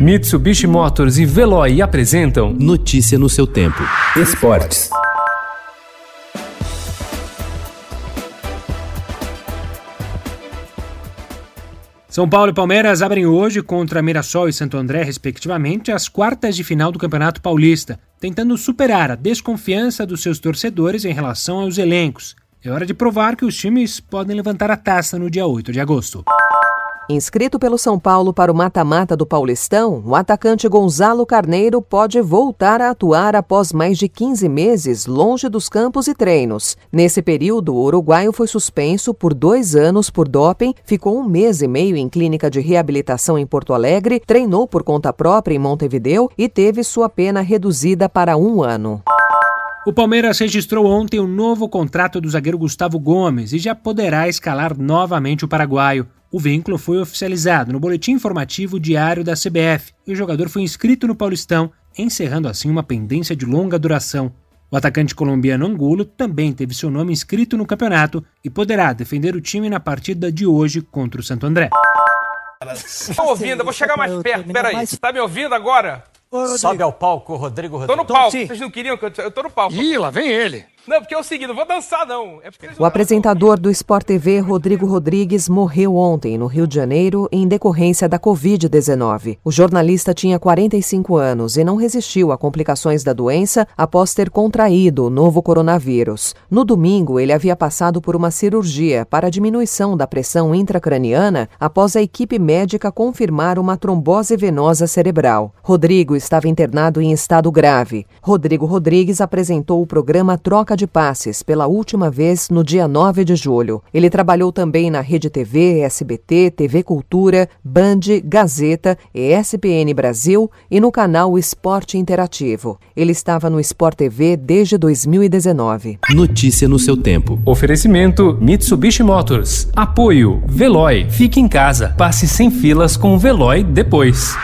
Mitsubishi Motors e Veloy apresentam Notícia no seu tempo. Esportes. São Paulo e Palmeiras abrem hoje contra Mirassol e Santo André, respectivamente, as quartas de final do Campeonato Paulista, tentando superar a desconfiança dos seus torcedores em relação aos elencos. É hora de provar que os times podem levantar a taça no dia 8 de agosto. Inscrito pelo São Paulo para o mata-mata do Paulistão, o atacante Gonzalo Carneiro pode voltar a atuar após mais de 15 meses longe dos campos e treinos. Nesse período, o uruguaio foi suspenso por dois anos por doping, ficou um mês e meio em clínica de reabilitação em Porto Alegre, treinou por conta própria em Montevideo e teve sua pena reduzida para um ano. O Palmeiras registrou ontem o um novo contrato do zagueiro Gustavo Gomes e já poderá escalar novamente o paraguaio. O vínculo foi oficializado no boletim informativo diário da CBF e o jogador foi inscrito no Paulistão, encerrando assim uma pendência de longa duração. O atacante colombiano Angulo também teve seu nome inscrito no campeonato e poderá defender o time na partida de hoje contra o Santo André. Estou ouvindo, eu vou chegar mais perto. Peraí, você tá me ouvindo agora? Sobe ao palco, Rodrigo Rodrigo. Tô no palco, vocês não queriam que eu... Eu tô no palco. Ih, lá vem ele. Não, porque é o seguinte, não vou dançar, não. É o apresentador do Sport TV, Rodrigo Rodrigues, morreu ontem, no Rio de Janeiro, em decorrência da Covid-19. O jornalista tinha 45 anos e não resistiu a complicações da doença após ter contraído o novo coronavírus. No domingo, ele havia passado por uma cirurgia para diminuição da pressão intracraniana após a equipe médica confirmar uma trombose venosa cerebral. Rodrigo estava internado em estado grave. Rodrigo Rodrigues apresentou o programa Troca de passes pela última vez no dia 9 de julho. Ele trabalhou também na Rede TV, SBT, TV Cultura, Band, Gazeta, ESPN Brasil e no canal Esporte Interativo. Ele estava no Sport TV desde 2019. Notícia no seu tempo. Oferecimento Mitsubishi Motors. Apoio Veloy. Fique em casa. Passe sem filas com o Veloy depois.